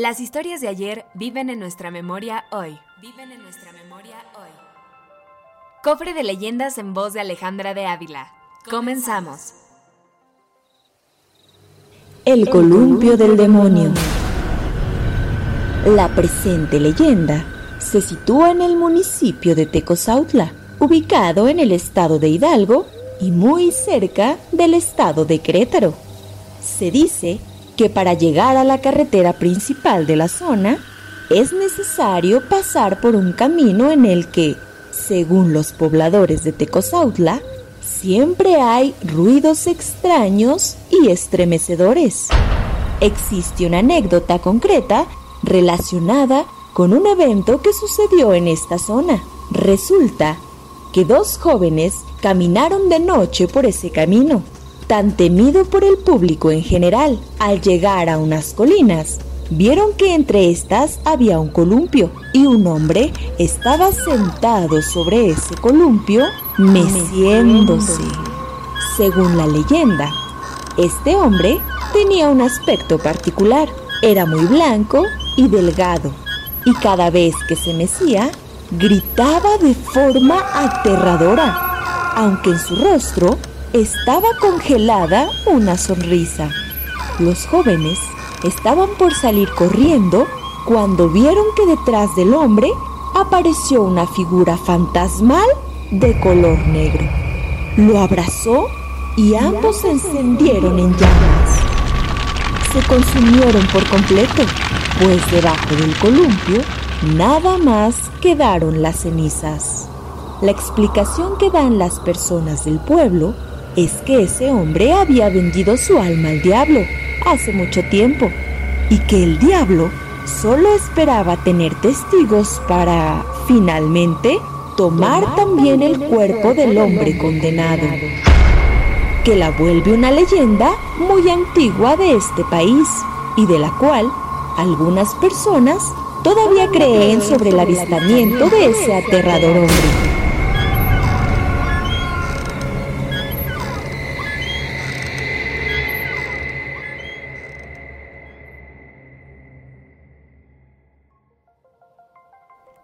Las historias de ayer viven en nuestra memoria hoy. Viven en nuestra memoria hoy. Cofre de leyendas en voz de Alejandra de Ávila. Comenzamos. El columpio del demonio. La presente leyenda se sitúa en el municipio de Tecozautla, ubicado en el estado de Hidalgo y muy cerca del estado de Querétaro. Se dice que para llegar a la carretera principal de la zona es necesario pasar por un camino en el que, según los pobladores de Tecozautla, siempre hay ruidos extraños y estremecedores. Existe una anécdota concreta relacionada con un evento que sucedió en esta zona. Resulta que dos jóvenes caminaron de noche por ese camino, tan temido por el público en general. Al llegar a unas colinas, vieron que entre estas había un columpio y un hombre estaba sentado sobre ese columpio meciéndose. Según la leyenda, este hombre tenía un aspecto particular. Era muy blanco y delgado, y cada vez que se mecía, gritaba de forma aterradora, aunque en su rostro estaba congelada una sonrisa. Los jóvenes estaban por salir corriendo cuando vieron que detrás del hombre apareció una figura fantasmal de color negro. Lo abrazó y ambos se encendieron en llamas. Se consumieron por completo, pues debajo del columpio nada más quedaron las cenizas. La explicación que dan las personas del pueblo es que ese hombre había vendido su alma al diablo hace mucho tiempo y que el diablo solo esperaba tener testigos para, finalmente, tomar también el cuerpo del hombre condenado, que la vuelve una leyenda muy antigua de este país y de la cual algunas personas todavía creen sobre el avistamiento de ese aterrador hombre.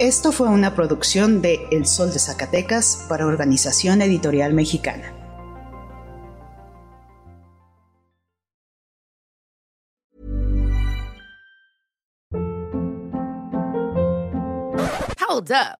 Esto fue una producción de El Sol de Zacatecas para Organización Editorial Mexicana. Hold up.